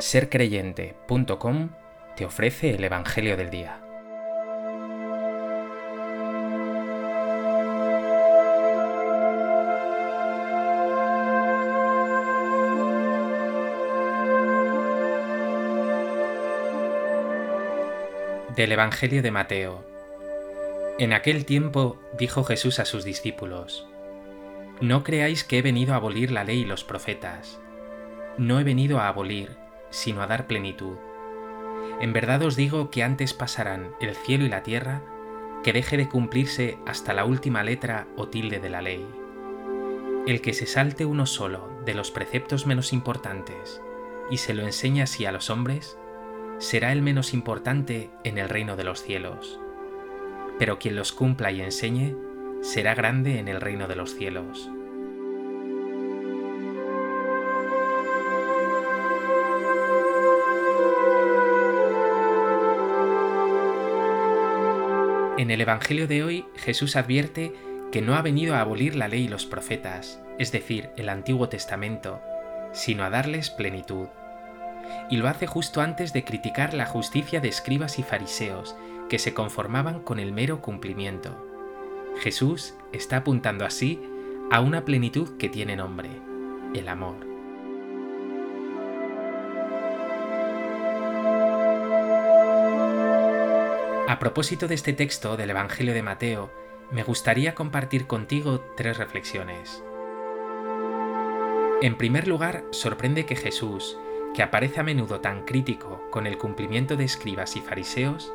sercreyente.com te ofrece el Evangelio del Día. Del Evangelio de Mateo. En aquel tiempo dijo Jesús a sus discípulos, No creáis que he venido a abolir la ley y los profetas. No he venido a abolir, sino a dar plenitud. En verdad os digo que antes pasarán el cielo y la tierra que deje de cumplirse hasta la última letra o tilde de la ley. El que se salte uno solo de los preceptos menos importantes y se lo enseña así a los hombres, será el menos importante en el reino de los cielos. Pero quien los cumpla y enseñe, será grande en el reino de los cielos. En el Evangelio de hoy Jesús advierte que no ha venido a abolir la ley y los profetas, es decir, el Antiguo Testamento, sino a darles plenitud. Y lo hace justo antes de criticar la justicia de escribas y fariseos, que se conformaban con el mero cumplimiento. Jesús está apuntando así a una plenitud que tiene nombre, el amor. A propósito de este texto del Evangelio de Mateo, me gustaría compartir contigo tres reflexiones. En primer lugar, sorprende que Jesús, que aparece a menudo tan crítico con el cumplimiento de escribas y fariseos,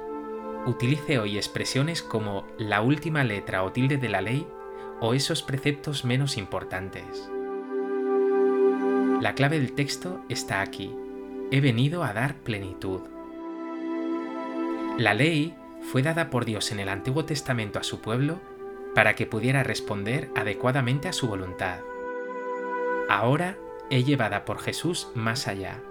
utilice hoy expresiones como la última letra o tilde de la ley o esos preceptos menos importantes. La clave del texto está aquí. He venido a dar plenitud. La ley fue dada por Dios en el Antiguo Testamento a su pueblo para que pudiera responder adecuadamente a su voluntad. Ahora es llevada por Jesús más allá,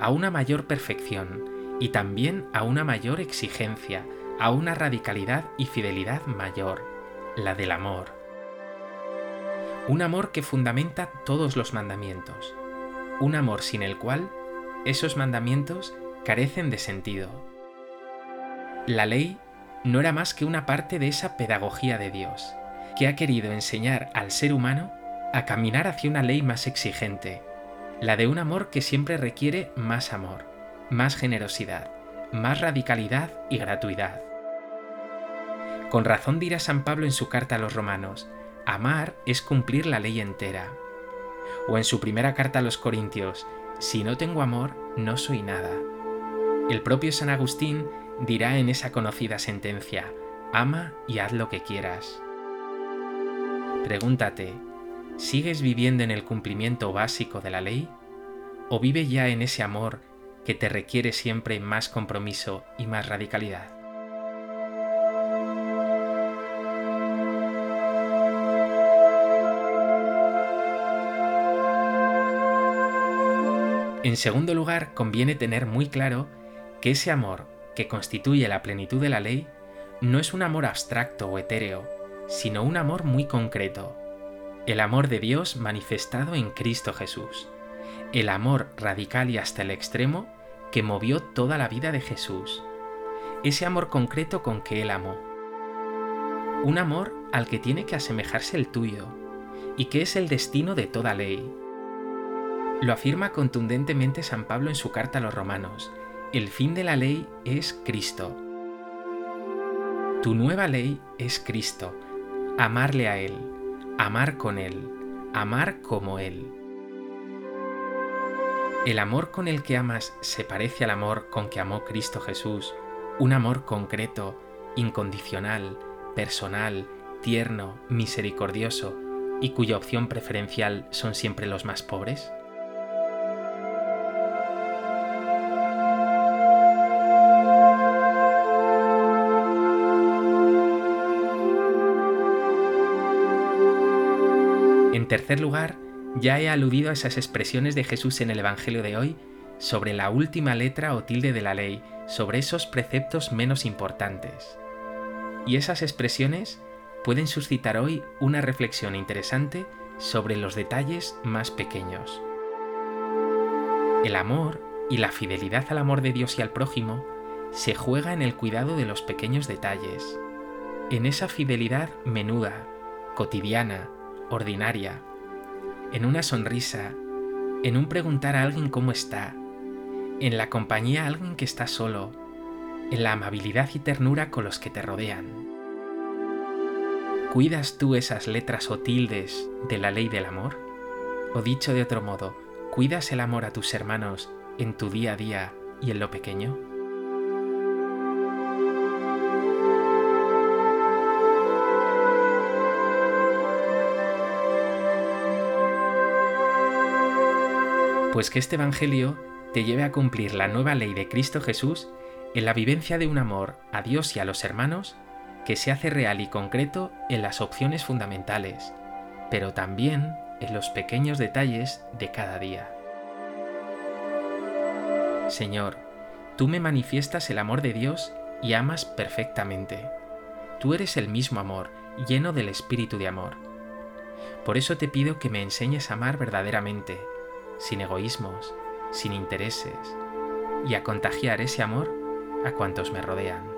a una mayor perfección y también a una mayor exigencia, a una radicalidad y fidelidad mayor, la del amor. Un amor que fundamenta todos los mandamientos, un amor sin el cual esos mandamientos carecen de sentido. La ley no era más que una parte de esa pedagogía de Dios, que ha querido enseñar al ser humano a caminar hacia una ley más exigente, la de un amor que siempre requiere más amor, más generosidad, más radicalidad y gratuidad. Con razón dirá San Pablo en su carta a los romanos, amar es cumplir la ley entera. O en su primera carta a los Corintios, si no tengo amor, no soy nada. El propio San Agustín dirá en esa conocida sentencia, ama y haz lo que quieras. Pregúntate, ¿sigues viviendo en el cumplimiento básico de la ley? ¿O vive ya en ese amor que te requiere siempre más compromiso y más radicalidad? En segundo lugar, conviene tener muy claro que ese amor que constituye la plenitud de la ley, no es un amor abstracto o etéreo, sino un amor muy concreto, el amor de Dios manifestado en Cristo Jesús, el amor radical y hasta el extremo que movió toda la vida de Jesús, ese amor concreto con que Él amó, un amor al que tiene que asemejarse el tuyo y que es el destino de toda ley. Lo afirma contundentemente San Pablo en su carta a los romanos, el fin de la ley es Cristo. Tu nueva ley es Cristo, amarle a Él, amar con Él, amar como Él. El amor con el que amas se parece al amor con que amó Cristo Jesús, un amor concreto, incondicional, personal, tierno, misericordioso y cuya opción preferencial son siempre los más pobres? En tercer lugar, ya he aludido a esas expresiones de Jesús en el Evangelio de hoy sobre la última letra o tilde de la ley, sobre esos preceptos menos importantes. Y esas expresiones pueden suscitar hoy una reflexión interesante sobre los detalles más pequeños. El amor Y la fidelidad al amor de Dios y al prójimo se juega en el cuidado de los pequeños detalles, en esa fidelidad menuda, cotidiana, ordinaria, en una sonrisa, en un preguntar a alguien cómo está, en la compañía a alguien que está solo, en la amabilidad y ternura con los que te rodean. ¿Cuidas tú esas letras o tildes de la ley del amor? O dicho de otro modo, ¿cuidas el amor a tus hermanos en tu día a día y en lo pequeño? Pues que este Evangelio te lleve a cumplir la nueva ley de Cristo Jesús en la vivencia de un amor a Dios y a los hermanos que se hace real y concreto en las opciones fundamentales, pero también en los pequeños detalles de cada día. Señor, tú me manifiestas el amor de Dios y amas perfectamente. Tú eres el mismo amor, lleno del espíritu de amor. Por eso te pido que me enseñes a amar verdaderamente, sin egoísmos, sin intereses, y a contagiar ese amor a cuantos me rodean.